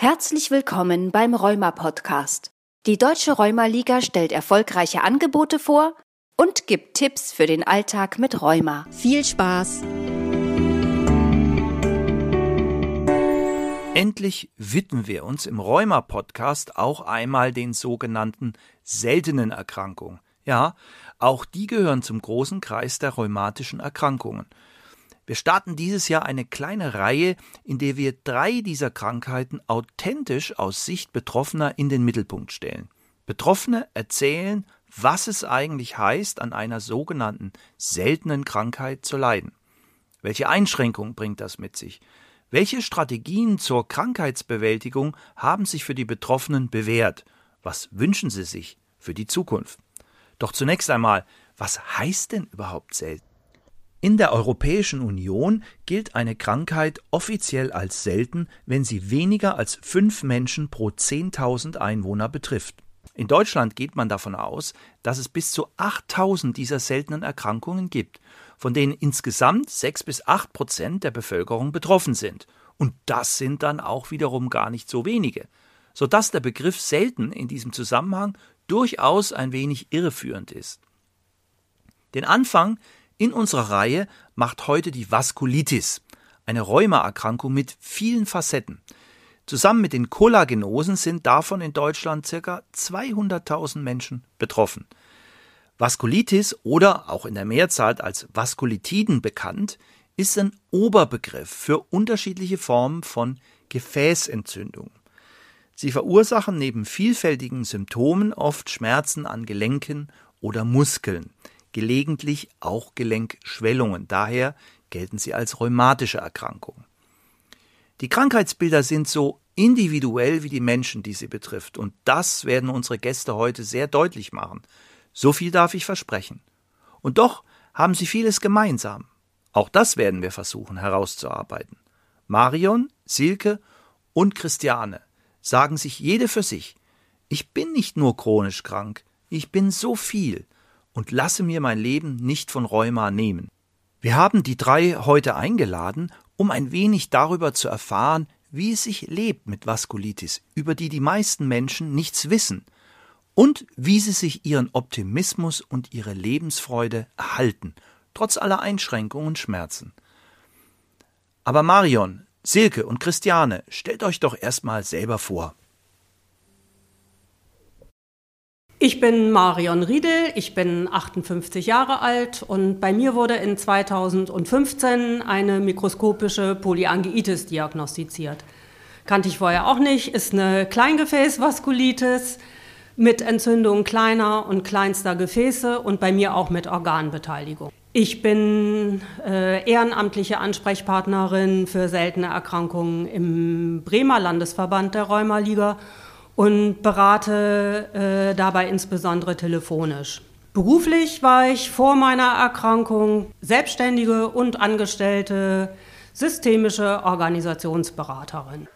Herzlich willkommen beim Rheuma Podcast. Die Deutsche Rheuma Liga stellt erfolgreiche Angebote vor und gibt Tipps für den Alltag mit Rheuma. Viel Spaß! Endlich widmen wir uns im Rheuma Podcast auch einmal den sogenannten seltenen Erkrankungen. Ja, auch die gehören zum großen Kreis der rheumatischen Erkrankungen. Wir starten dieses Jahr eine kleine Reihe, in der wir drei dieser Krankheiten authentisch aus Sicht Betroffener in den Mittelpunkt stellen. Betroffene erzählen, was es eigentlich heißt, an einer sogenannten seltenen Krankheit zu leiden. Welche Einschränkungen bringt das mit sich? Welche Strategien zur Krankheitsbewältigung haben sich für die Betroffenen bewährt? Was wünschen sie sich für die Zukunft? Doch zunächst einmal, was heißt denn überhaupt selten? In der Europäischen Union gilt eine Krankheit offiziell als selten, wenn sie weniger als fünf Menschen pro 10.000 Einwohner betrifft. In Deutschland geht man davon aus, dass es bis zu 8000 dieser seltenen Erkrankungen gibt, von denen insgesamt sechs bis acht Prozent der Bevölkerung betroffen sind. Und das sind dann auch wiederum gar nicht so wenige, sodass der Begriff selten in diesem Zusammenhang durchaus ein wenig irreführend ist. Den Anfang in unserer Reihe macht heute die Vaskulitis, eine Rheumaerkrankung mit vielen Facetten. Zusammen mit den Kollagenosen sind davon in Deutschland ca. 200.000 Menschen betroffen. Vaskulitis oder auch in der Mehrzahl als Vaskulitiden bekannt, ist ein Oberbegriff für unterschiedliche Formen von Gefäßentzündung. Sie verursachen neben vielfältigen Symptomen oft Schmerzen an Gelenken oder Muskeln gelegentlich auch Gelenkschwellungen. Daher gelten sie als rheumatische Erkrankung. Die Krankheitsbilder sind so individuell wie die Menschen, die sie betrifft, und das werden unsere Gäste heute sehr deutlich machen. So viel darf ich versprechen. Und doch haben sie vieles gemeinsam. Auch das werden wir versuchen herauszuarbeiten. Marion, Silke und Christiane sagen sich jede für sich, ich bin nicht nur chronisch krank, ich bin so viel, und lasse mir mein Leben nicht von Rheuma nehmen. Wir haben die drei heute eingeladen, um ein wenig darüber zu erfahren, wie es sich lebt mit Vaskulitis, über die die meisten Menschen nichts wissen, und wie sie sich ihren Optimismus und ihre Lebensfreude erhalten, trotz aller Einschränkungen und Schmerzen. Aber Marion, Silke und Christiane, stellt euch doch erstmal selber vor. Ich bin Marion Riedel, ich bin 58 Jahre alt und bei mir wurde in 2015 eine mikroskopische Polyangeitis diagnostiziert. Kannte ich vorher auch nicht, ist eine Kleingefäßvaskulitis mit Entzündung kleiner und kleinster Gefäße und bei mir auch mit Organbeteiligung. Ich bin äh, ehrenamtliche Ansprechpartnerin für seltene Erkrankungen im Bremer Landesverband der Rheumaliga und berate äh, dabei insbesondere telefonisch. Beruflich war ich vor meiner Erkrankung selbstständige und angestellte systemische Organisationsberaterin.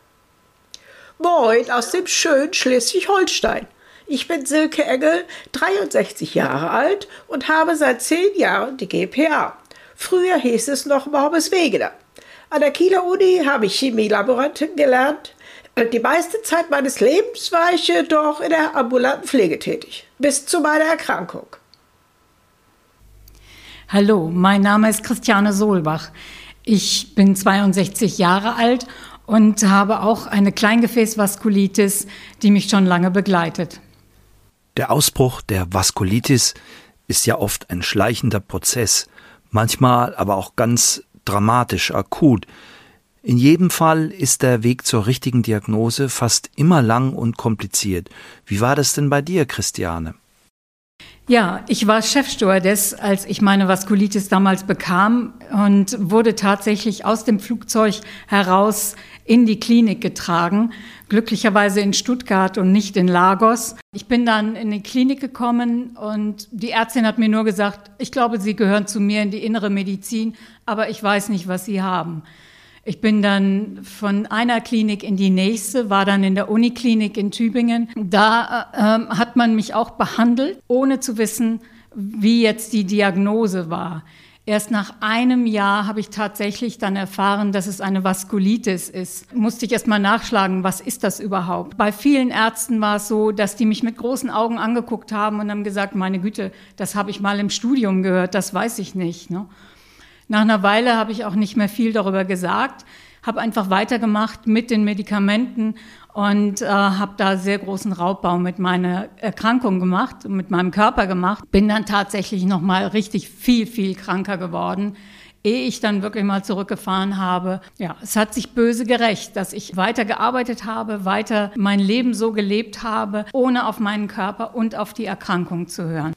Moin aus dem schönen Schleswig-Holstein. Ich bin Silke Engel, 63 Jahre alt und habe seit zehn Jahren die GPA. Früher hieß es noch Morbus Wegener. An der Kieler Uni habe ich Chemielaborantin gelernt, die meiste Zeit meines Lebens war ich jedoch in der ambulanten Pflege tätig, bis zu meiner Erkrankung. Hallo, mein Name ist Christiane Solbach. Ich bin 62 Jahre alt und habe auch eine Kleingefäßvaskulitis, die mich schon lange begleitet. Der Ausbruch der Vaskulitis ist ja oft ein schleichender Prozess, manchmal aber auch ganz dramatisch akut. In jedem Fall ist der Weg zur richtigen Diagnose fast immer lang und kompliziert. Wie war das denn bei dir, Christiane? Ja, ich war Chefstewardess, als ich meine Vaskulitis damals bekam und wurde tatsächlich aus dem Flugzeug heraus in die Klinik getragen. Glücklicherweise in Stuttgart und nicht in Lagos. Ich bin dann in die Klinik gekommen und die Ärztin hat mir nur gesagt, ich glaube, Sie gehören zu mir in die innere Medizin, aber ich weiß nicht, was Sie haben. Ich bin dann von einer Klinik in die nächste, war dann in der Uniklinik in Tübingen. Da äh, hat man mich auch behandelt, ohne zu wissen, wie jetzt die Diagnose war. Erst nach einem Jahr habe ich tatsächlich dann erfahren, dass es eine Vaskulitis ist. Musste ich erst mal nachschlagen, was ist das überhaupt? Bei vielen Ärzten war es so, dass die mich mit großen Augen angeguckt haben und haben gesagt, meine Güte, das habe ich mal im Studium gehört, das weiß ich nicht. Ne? Nach einer Weile habe ich auch nicht mehr viel darüber gesagt, habe einfach weitergemacht mit den Medikamenten und äh, habe da sehr großen Raubbau mit meiner Erkrankung gemacht, mit meinem Körper gemacht. Bin dann tatsächlich noch mal richtig viel viel kranker geworden, ehe ich dann wirklich mal zurückgefahren habe. Ja, es hat sich böse gerecht, dass ich weiter gearbeitet habe, weiter mein Leben so gelebt habe, ohne auf meinen Körper und auf die Erkrankung zu hören.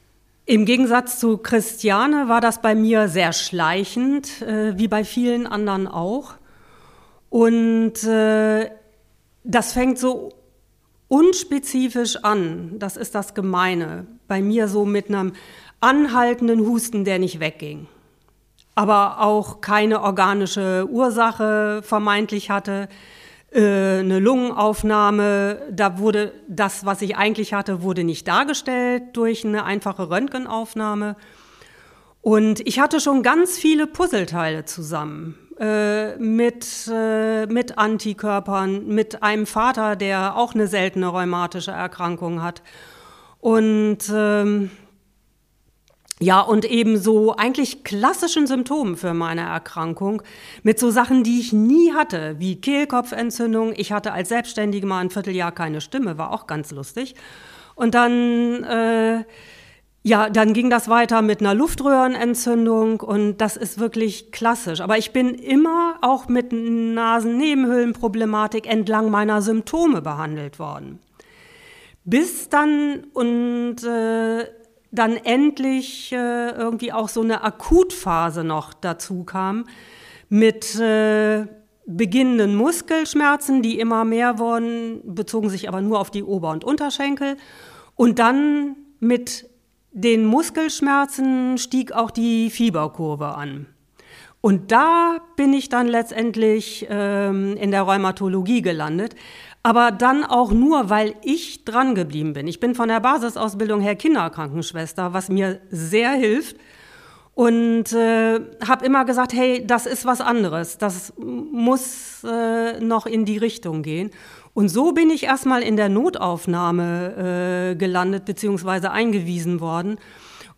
Im Gegensatz zu Christiane war das bei mir sehr schleichend, äh, wie bei vielen anderen auch. Und äh, das fängt so unspezifisch an, das ist das Gemeine, bei mir so mit einem anhaltenden Husten, der nicht wegging, aber auch keine organische Ursache vermeintlich hatte, eine Lungenaufnahme, da wurde das, was ich eigentlich hatte, wurde nicht dargestellt durch eine einfache Röntgenaufnahme. Und ich hatte schon ganz viele Puzzleteile zusammen äh, mit, äh, mit Antikörpern, mit einem Vater, der auch eine seltene rheumatische Erkrankung hat. Und ähm, ja, und eben so eigentlich klassischen Symptomen für meine Erkrankung mit so Sachen, die ich nie hatte, wie Kehlkopfentzündung. Ich hatte als Selbstständige mal ein Vierteljahr keine Stimme, war auch ganz lustig. Und dann äh, ja, dann ging das weiter mit einer Luftröhrenentzündung und das ist wirklich klassisch. Aber ich bin immer auch mit Nasennebenhöhlenproblematik entlang meiner Symptome behandelt worden. Bis dann und äh, dann endlich äh, irgendwie auch so eine Akutphase noch dazu kam mit äh, beginnenden Muskelschmerzen, die immer mehr wurden, bezogen sich aber nur auf die Ober- und Unterschenkel. Und dann mit den Muskelschmerzen stieg auch die Fieberkurve an. Und da bin ich dann letztendlich ähm, in der Rheumatologie gelandet. Aber dann auch nur, weil ich dran geblieben bin. Ich bin von der Basisausbildung her Kinderkrankenschwester, was mir sehr hilft. Und äh, habe immer gesagt, hey, das ist was anderes. Das muss äh, noch in die Richtung gehen. Und so bin ich erstmal in der Notaufnahme äh, gelandet bzw. eingewiesen worden.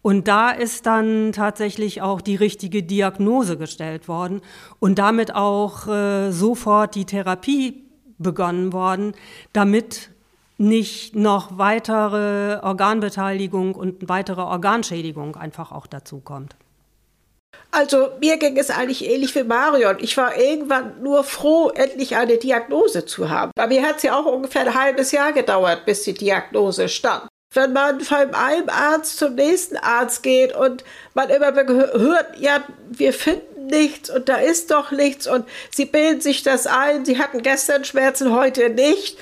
Und da ist dann tatsächlich auch die richtige Diagnose gestellt worden und damit auch äh, sofort die Therapie begonnen worden, damit nicht noch weitere Organbeteiligung und weitere Organschädigung einfach auch dazu kommt. Also mir ging es eigentlich ähnlich wie Marion. Ich war irgendwann nur froh, endlich eine Diagnose zu haben. Bei mir hat es ja auch ungefähr ein halbes Jahr gedauert, bis die Diagnose stand. Wenn man von einem Arzt zum nächsten Arzt geht und man immer hört, ja, wir finden nichts und da ist doch nichts und sie bilden sich das ein, sie hatten gestern Schmerzen, heute nicht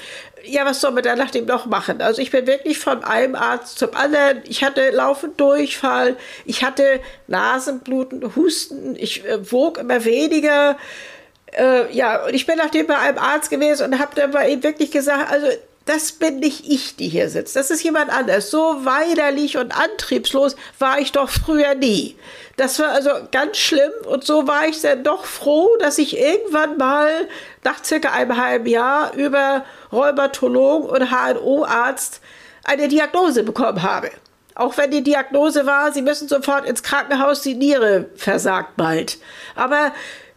ja, was soll man da nach dem noch machen? Also ich bin wirklich von einem Arzt zum anderen. Ich hatte laufend Durchfall, ich hatte Nasenbluten, Husten, ich äh, wog immer weniger. Äh, ja, und ich bin nachdem bei einem Arzt gewesen und habe dann bei ihm wirklich gesagt, also das bin nicht ich, die hier sitzt. Das ist jemand anders. So weiderlich und antriebslos war ich doch früher nie. Das war also ganz schlimm und so war ich dann doch froh, dass ich irgendwann mal nach circa einem halben Jahr über Rheumatologen und HNO-Arzt eine Diagnose bekommen habe. Auch wenn die Diagnose war, sie müssen sofort ins Krankenhaus, die Niere versagt bald. Aber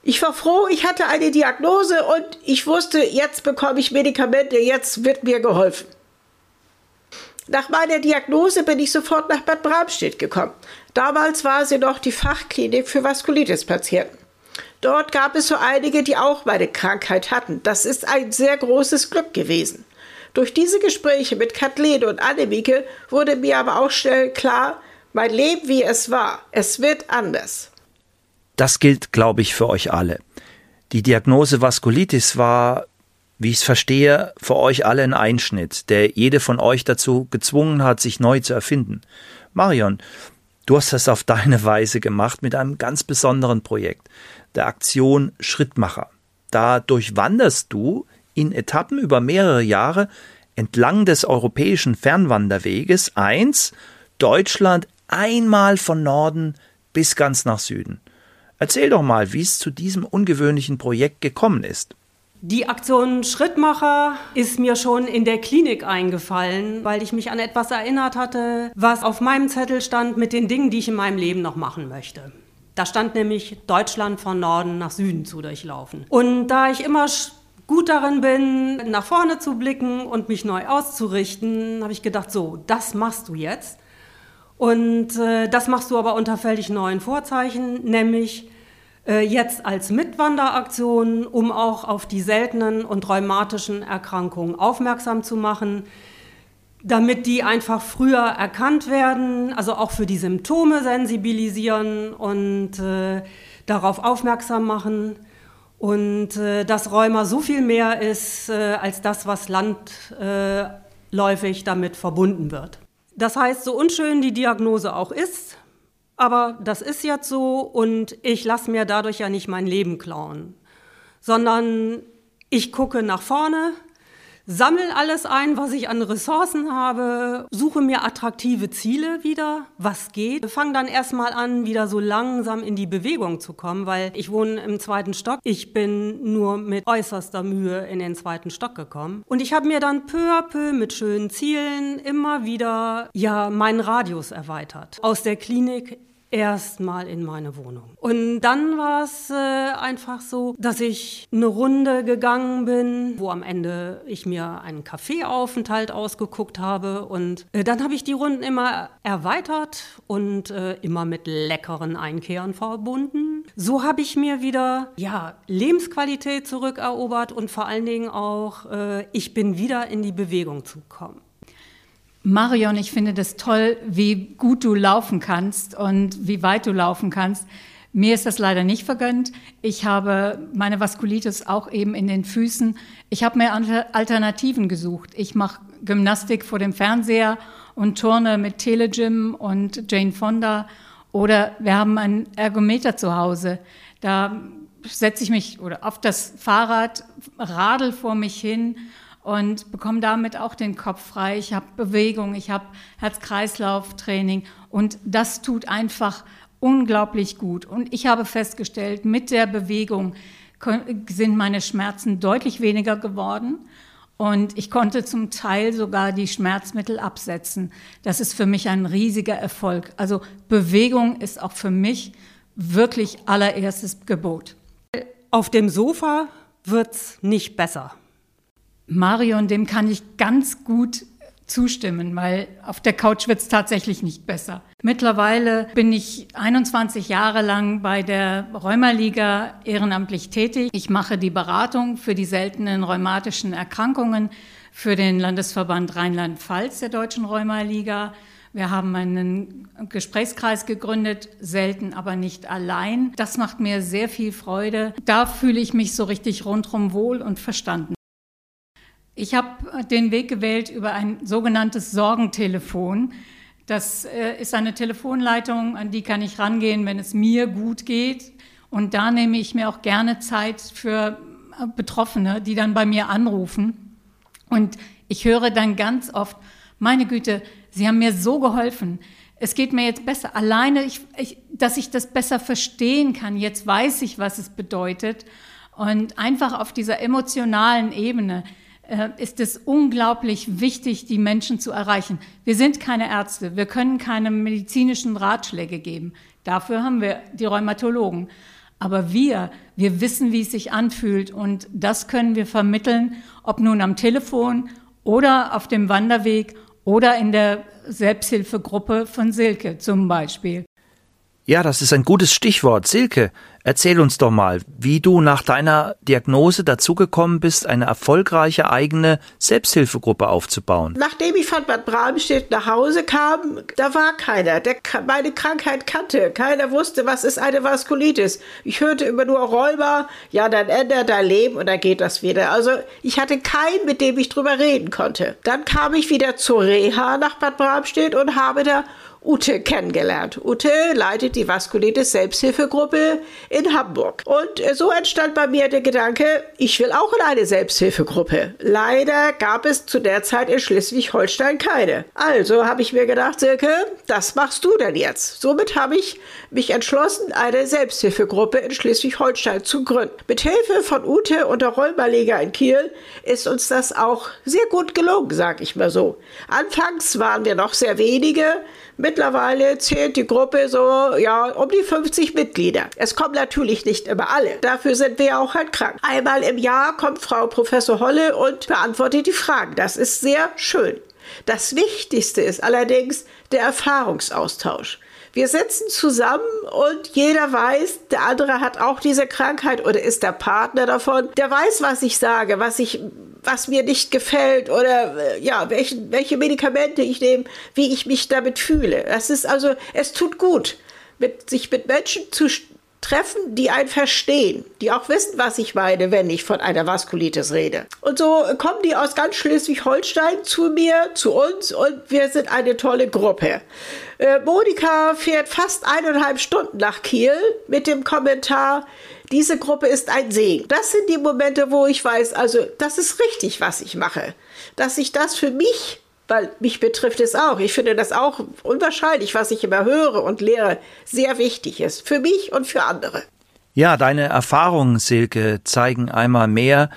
ich war froh, ich hatte eine Diagnose und ich wusste, jetzt bekomme ich Medikamente, jetzt wird mir geholfen. Nach meiner Diagnose bin ich sofort nach Bad Bramstedt gekommen. Damals war sie noch die Fachklinik für Vaskulitis-Patienten. Dort gab es so einige, die auch meine Krankheit hatten. Das ist ein sehr großes Glück gewesen. Durch diese Gespräche mit Kathleen und Annemieke wurde mir aber auch schnell klar, mein Leben wie es war, es wird anders. Das gilt, glaube ich, für euch alle. Die Diagnose Vaskulitis war, wie ich es verstehe, für euch alle ein Einschnitt, der jede von euch dazu gezwungen hat, sich neu zu erfinden. Marion, du hast das auf deine Weise gemacht mit einem ganz besonderen Projekt, der Aktion Schrittmacher. Da durchwanderst du in Etappen über mehrere Jahre entlang des europäischen Fernwanderweges 1 Deutschland einmal von Norden bis ganz nach Süden. Erzähl doch mal, wie es zu diesem ungewöhnlichen Projekt gekommen ist. Die Aktion Schrittmacher ist mir schon in der Klinik eingefallen, weil ich mich an etwas erinnert hatte, was auf meinem Zettel stand mit den Dingen, die ich in meinem Leben noch machen möchte. Da stand nämlich Deutschland von Norden nach Süden zu durchlaufen. Und da ich immer gut darin bin, nach vorne zu blicken und mich neu auszurichten, habe ich gedacht, so, das machst du jetzt. Und äh, das machst du aber unter völlig neuen Vorzeichen, nämlich äh, jetzt als Mitwanderaktion, um auch auf die seltenen und rheumatischen Erkrankungen aufmerksam zu machen, damit die einfach früher erkannt werden, also auch für die Symptome sensibilisieren und äh, darauf aufmerksam machen. Und äh, dass Rheuma so viel mehr ist äh, als das, was landläufig damit verbunden wird. Das heißt, so unschön die Diagnose auch ist, aber das ist jetzt so und ich lasse mir dadurch ja nicht mein Leben klauen, sondern ich gucke nach vorne, sammle alles ein, was ich an Ressourcen habe, suche mir attraktive Ziele wieder, was geht. Fange dann erstmal an, wieder so langsam in die Bewegung zu kommen, weil ich wohne im zweiten Stock. Ich bin nur mit äußerster Mühe in den zweiten Stock gekommen. Und ich habe mir dann peu à peu mit schönen Zielen immer wieder, ja, meinen Radius erweitert. Aus der Klinik erstmal in meine Wohnung. Und dann war es äh, einfach so, dass ich eine Runde gegangen bin, wo am Ende ich mir einen Kaffeeaufenthalt ausgeguckt habe. Und äh, dann habe ich die Runden immer erweitert und äh, immer mit leckeren Einkehren verbunden. So habe ich mir wieder ja, Lebensqualität zurückerobert und vor allen Dingen auch, äh, ich bin wieder in die Bewegung zu kommen. Marion, ich finde das toll, wie gut du laufen kannst und wie weit du laufen kannst. Mir ist das leider nicht vergönnt. Ich habe meine Vaskulitis auch eben in den Füßen. Ich habe mir Alternativen gesucht. Ich mache Gymnastik vor dem Fernseher und turne mit Telegym und Jane Fonda. Oder wir haben einen Ergometer zu Hause. Da setze ich mich oder auf das Fahrrad, radel vor mich hin und bekomme damit auch den Kopf frei. Ich habe Bewegung, ich habe Herz-Kreislauf-Training und das tut einfach unglaublich gut. Und ich habe festgestellt, mit der Bewegung sind meine Schmerzen deutlich weniger geworden. Und ich konnte zum Teil sogar die Schmerzmittel absetzen. Das ist für mich ein riesiger Erfolg. Also Bewegung ist auch für mich wirklich allererstes Gebot. Auf dem Sofa wird's nicht besser. Marion, dem kann ich ganz gut zustimmen, weil auf der Couch wird es tatsächlich nicht besser. Mittlerweile bin ich 21 Jahre lang bei der Rheumaliga ehrenamtlich tätig. Ich mache die Beratung für die seltenen rheumatischen Erkrankungen für den Landesverband Rheinland-Pfalz der Deutschen Rheumaliga. Wir haben einen Gesprächskreis gegründet, selten, aber nicht allein. Das macht mir sehr viel Freude. Da fühle ich mich so richtig rundrum wohl und verstanden. Ich habe den Weg gewählt über ein sogenanntes Sorgentelefon. Das äh, ist eine Telefonleitung, an die kann ich rangehen, wenn es mir gut geht. Und da nehme ich mir auch gerne Zeit für äh, Betroffene, die dann bei mir anrufen. Und ich höre dann ganz oft, meine Güte, Sie haben mir so geholfen. Es geht mir jetzt besser. Alleine, ich, ich, dass ich das besser verstehen kann. Jetzt weiß ich, was es bedeutet. Und einfach auf dieser emotionalen Ebene ist es unglaublich wichtig, die Menschen zu erreichen. Wir sind keine Ärzte, wir können keine medizinischen Ratschläge geben. Dafür haben wir die Rheumatologen. Aber wir, wir wissen, wie es sich anfühlt und das können wir vermitteln, ob nun am Telefon oder auf dem Wanderweg oder in der Selbsthilfegruppe von Silke zum Beispiel. Ja, das ist ein gutes Stichwort. Silke, erzähl uns doch mal, wie du nach deiner Diagnose dazugekommen bist, eine erfolgreiche eigene Selbsthilfegruppe aufzubauen. Nachdem ich von Bad Bramstedt nach Hause kam, da war keiner, der meine Krankheit kannte. Keiner wusste, was ist eine Vaskulitis. Ich hörte immer nur Rheuma, ja, dann ändert dein Leben und dann geht das wieder. Also ich hatte keinen, mit dem ich drüber reden konnte. Dann kam ich wieder zur Reha nach Bad Bramstedt und habe da Ute kennengelernt. Ute leitet die Vaskulitis Selbsthilfegruppe in Hamburg. Und äh, so entstand bei mir der Gedanke, ich will auch in eine Selbsthilfegruppe. Leider gab es zu der Zeit in Schleswig-Holstein keine. Also habe ich mir gedacht, Silke, das machst du denn jetzt. Somit habe ich mich entschlossen, eine Selbsthilfegruppe in Schleswig-Holstein zu gründen. Mit Hilfe von Ute und der Rheumaliga in Kiel ist uns das auch sehr gut gelungen, sag ich mal so. Anfangs waren wir noch sehr wenige, Mittlerweile zählt die Gruppe so, ja, um die 50 Mitglieder. Es kommen natürlich nicht immer alle. Dafür sind wir auch halt krank. Einmal im Jahr kommt Frau Professor Holle und beantwortet die Fragen. Das ist sehr schön. Das Wichtigste ist allerdings der Erfahrungsaustausch. Wir sitzen zusammen und jeder weiß, der andere hat auch diese Krankheit oder ist der Partner davon. Der weiß, was ich sage, was ich was mir nicht gefällt oder äh, ja, welche, welche Medikamente ich nehme, wie ich mich damit fühle. Es ist also, es tut gut, mit, sich mit Menschen zu treffen, die einen verstehen, die auch wissen, was ich meine, wenn ich von einer Vaskulitis rede. Und so kommen die aus ganz Schleswig-Holstein zu mir, zu uns und wir sind eine tolle Gruppe. Äh, Monika fährt fast eineinhalb Stunden nach Kiel mit dem Kommentar, diese Gruppe ist ein Segen. Das sind die Momente, wo ich weiß, also das ist richtig, was ich mache. Dass ich das für mich, weil mich betrifft es auch, ich finde das auch unwahrscheinlich, was ich immer höre und lehre, sehr wichtig ist. Für mich und für andere. Ja, deine Erfahrungen, Silke, zeigen einmal mehr,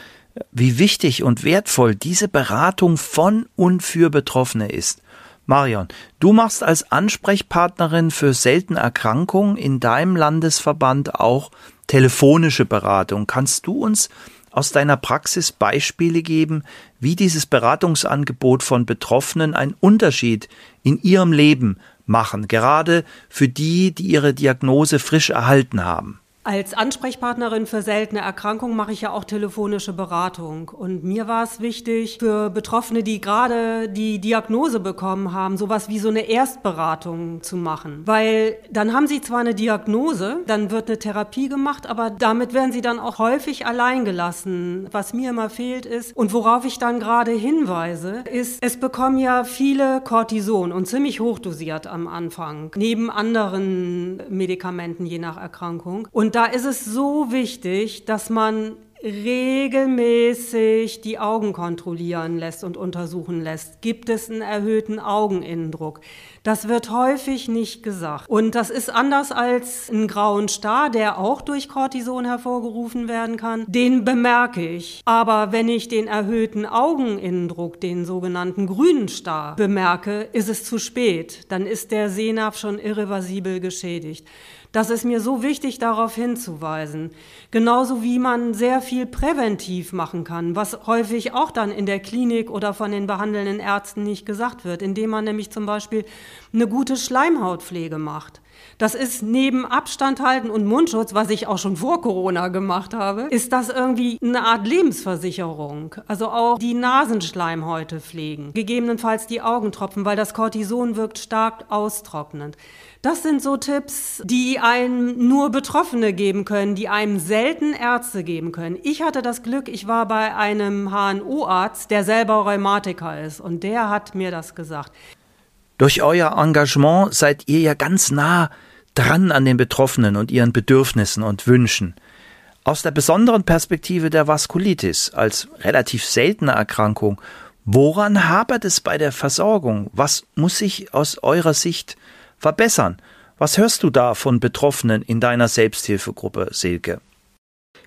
wie wichtig und wertvoll diese Beratung von und für Betroffene ist. Marion, du machst als Ansprechpartnerin für seltene Erkrankungen in deinem Landesverband auch telefonische Beratung. Kannst du uns aus deiner Praxis Beispiele geben, wie dieses Beratungsangebot von Betroffenen einen Unterschied in ihrem Leben machen, gerade für die, die ihre Diagnose frisch erhalten haben? Als Ansprechpartnerin für seltene Erkrankungen mache ich ja auch telefonische Beratung. Und mir war es wichtig, für Betroffene, die gerade die Diagnose bekommen haben, sowas wie so eine Erstberatung zu machen. Weil dann haben sie zwar eine Diagnose, dann wird eine Therapie gemacht, aber damit werden sie dann auch häufig allein gelassen. Was mir immer fehlt ist, und worauf ich dann gerade hinweise, ist, es bekommen ja viele Cortison und ziemlich hochdosiert am Anfang, neben anderen Medikamenten je nach Erkrankung. Und und da ist es so wichtig, dass man regelmäßig die Augen kontrollieren lässt und untersuchen lässt. Gibt es einen erhöhten Augeninnendruck? Das wird häufig nicht gesagt. Und das ist anders als einen grauen Star, der auch durch Cortison hervorgerufen werden kann. Den bemerke ich. Aber wenn ich den erhöhten Augeninnendruck, den sogenannten grünen Star, bemerke, ist es zu spät. Dann ist der Sehnerv schon irreversibel geschädigt. Das ist mir so wichtig, darauf hinzuweisen. Genauso wie man sehr viel präventiv machen kann, was häufig auch dann in der Klinik oder von den behandelnden Ärzten nicht gesagt wird, indem man nämlich zum Beispiel eine gute Schleimhautpflege macht. Das ist neben Abstand halten und Mundschutz, was ich auch schon vor Corona gemacht habe, ist das irgendwie eine Art Lebensversicherung. Also auch die Nasenschleimhäute pflegen, gegebenenfalls die Augentropfen, weil das Cortison wirkt stark austrocknend. Das sind so Tipps, die einem nur Betroffene geben können, die einem selten Ärzte geben können. Ich hatte das Glück, ich war bei einem HNO-Arzt, der selber Rheumatiker ist und der hat mir das gesagt. Durch euer Engagement seid ihr ja ganz nah dran an den Betroffenen und ihren Bedürfnissen und Wünschen. Aus der besonderen Perspektive der Vaskulitis als relativ seltene Erkrankung, woran hapert es bei der Versorgung? Was muss sich aus eurer Sicht verbessern? Was hörst du da von Betroffenen in deiner Selbsthilfegruppe, Silke?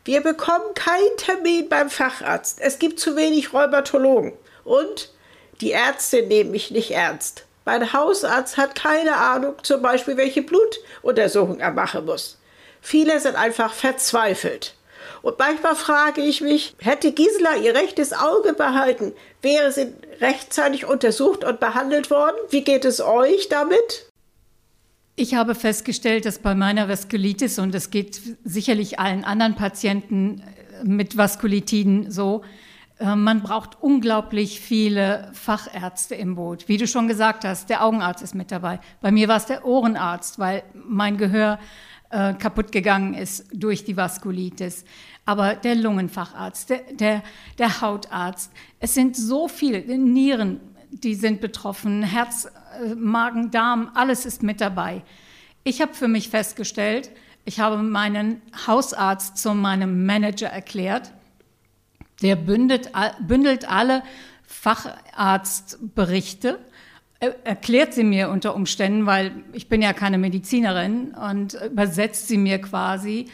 Wir bekommen keinen Termin beim Facharzt. Es gibt zu wenig Rheumatologen. Und die Ärzte nehmen mich nicht ernst. Mein Hausarzt hat keine Ahnung, zum Beispiel, welche Blutuntersuchung er machen muss. Viele sind einfach verzweifelt. Und manchmal frage ich mich, hätte Gisela ihr rechtes Auge behalten, wäre sie rechtzeitig untersucht und behandelt worden? Wie geht es euch damit? Ich habe festgestellt, dass bei meiner Vaskulitis, und es geht sicherlich allen anderen Patienten mit Vaskulitiden so, man braucht unglaublich viele Fachärzte im Boot. Wie du schon gesagt hast, der Augenarzt ist mit dabei. Bei mir war es der Ohrenarzt, weil mein Gehör äh, kaputt gegangen ist durch die Vaskulitis. Aber der Lungenfacharzt, der, der, der Hautarzt, es sind so viele, Nieren, die sind betroffen, Herz, äh, Magen, Darm, alles ist mit dabei. Ich habe für mich festgestellt, ich habe meinen Hausarzt zu meinem Manager erklärt. Der bündelt, bündelt alle Facharztberichte, erklärt sie mir unter Umständen, weil ich bin ja keine Medizinerin und übersetzt sie mir quasi.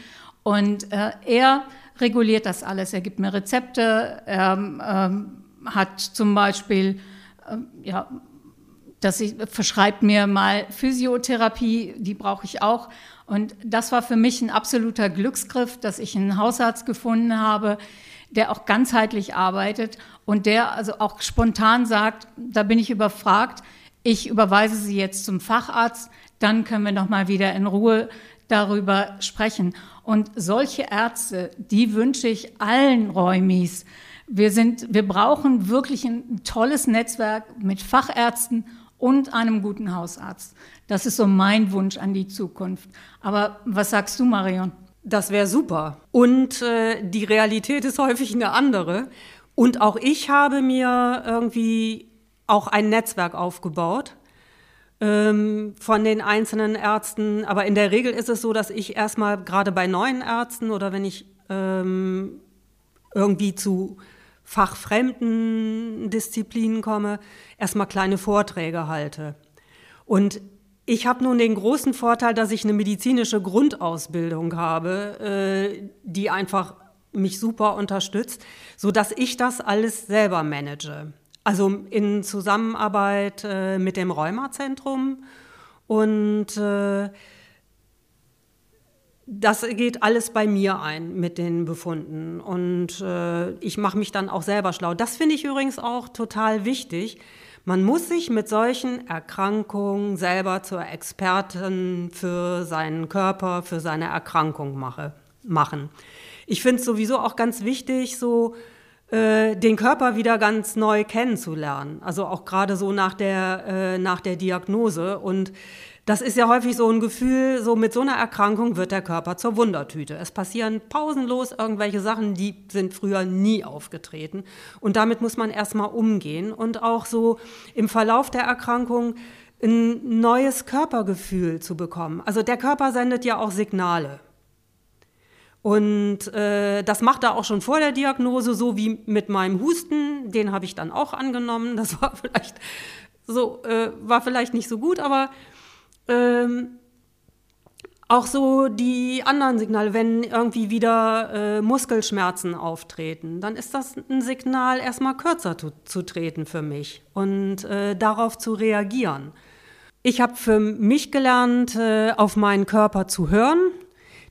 Und äh, er reguliert das alles. Er gibt mir Rezepte, er ähm, hat zum Beispiel, äh, ja, dass ich, verschreibt mir mal Physiotherapie, die brauche ich auch. Und das war für mich ein absoluter Glücksgriff, dass ich einen Hausarzt gefunden habe, der auch ganzheitlich arbeitet und der also auch spontan sagt, da bin ich überfragt, ich überweise Sie jetzt zum Facharzt, dann können wir noch mal wieder in Ruhe darüber sprechen. Und solche Ärzte, die wünsche ich allen Räumis. Wir sind, wir brauchen wirklich ein tolles Netzwerk mit Fachärzten und einem guten Hausarzt. Das ist so mein Wunsch an die Zukunft. Aber was sagst du, Marion? Das wäre super. Und äh, die Realität ist häufig eine andere. Und auch ich habe mir irgendwie auch ein Netzwerk aufgebaut ähm, von den einzelnen Ärzten. Aber in der Regel ist es so, dass ich erstmal gerade bei neuen Ärzten oder wenn ich ähm, irgendwie zu fachfremden Disziplinen komme, erstmal kleine Vorträge halte. Und ich habe nun den großen Vorteil, dass ich eine medizinische Grundausbildung habe, äh, die einfach mich super unterstützt, so dass ich das alles selber manage. Also in Zusammenarbeit äh, mit dem Rheumazentrum und äh, das geht alles bei mir ein mit den Befunden und äh, ich mache mich dann auch selber schlau. Das finde ich übrigens auch total wichtig. Man muss sich mit solchen Erkrankungen selber zur Expertin für seinen Körper, für seine Erkrankung mache, machen. Ich finde es sowieso auch ganz wichtig, so äh, den Körper wieder ganz neu kennenzulernen. Also auch gerade so nach der, äh, nach der Diagnose und das ist ja häufig so ein Gefühl, so mit so einer Erkrankung wird der Körper zur Wundertüte. Es passieren pausenlos irgendwelche Sachen, die sind früher nie aufgetreten. Und damit muss man erstmal umgehen und auch so im Verlauf der Erkrankung ein neues Körpergefühl zu bekommen. Also der Körper sendet ja auch Signale. Und äh, das macht er auch schon vor der Diagnose, so wie mit meinem Husten. Den habe ich dann auch angenommen. Das war vielleicht so, äh, war vielleicht nicht so gut, aber ähm, auch so die anderen Signale, wenn irgendwie wieder äh, Muskelschmerzen auftreten, dann ist das ein Signal, erstmal kürzer zu, zu treten für mich und äh, darauf zu reagieren. Ich habe für mich gelernt, äh, auf meinen Körper zu hören,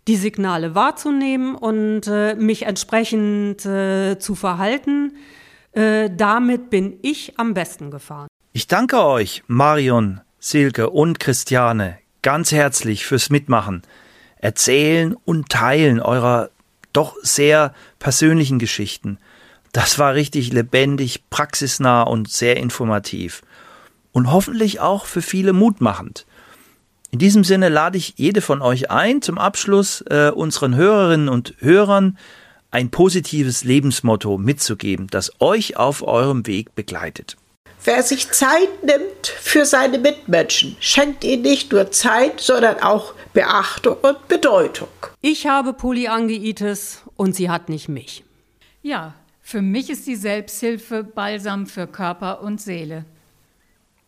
die Signale wahrzunehmen und äh, mich entsprechend äh, zu verhalten. Äh, damit bin ich am besten gefahren. Ich danke euch, Marion, Silke und Christiane ganz herzlich fürs Mitmachen, Erzählen und Teilen eurer doch sehr persönlichen Geschichten. Das war richtig lebendig, praxisnah und sehr informativ. Und hoffentlich auch für viele mutmachend. In diesem Sinne lade ich jede von euch ein, zum Abschluss äh, unseren Hörerinnen und Hörern ein positives Lebensmotto mitzugeben, das euch auf eurem Weg begleitet. Wer sich Zeit nimmt für seine Mitmenschen, schenkt ihnen nicht nur Zeit, sondern auch Beachtung und Bedeutung. Ich habe Polyangeitis und sie hat nicht mich. Ja, für mich ist die Selbsthilfe Balsam für Körper und Seele.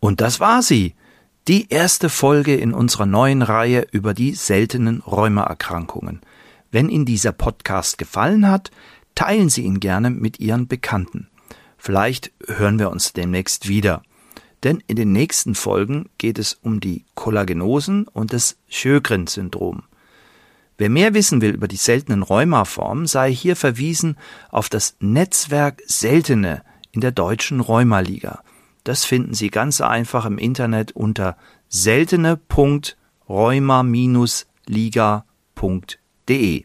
Und das war sie. Die erste Folge in unserer neuen Reihe über die seltenen Rheumaerkrankungen. Wenn Ihnen dieser Podcast gefallen hat, teilen Sie ihn gerne mit Ihren Bekannten. Vielleicht hören wir uns demnächst wieder. Denn in den nächsten Folgen geht es um die Kollagenosen und das Sjögren-Syndrom. Wer mehr wissen will über die seltenen Rheumaformen, sei hier verwiesen auf das Netzwerk Seltene in der Deutschen Rheumaliga. Das finden Sie ganz einfach im Internet unter seltene.rheuma-liga.de.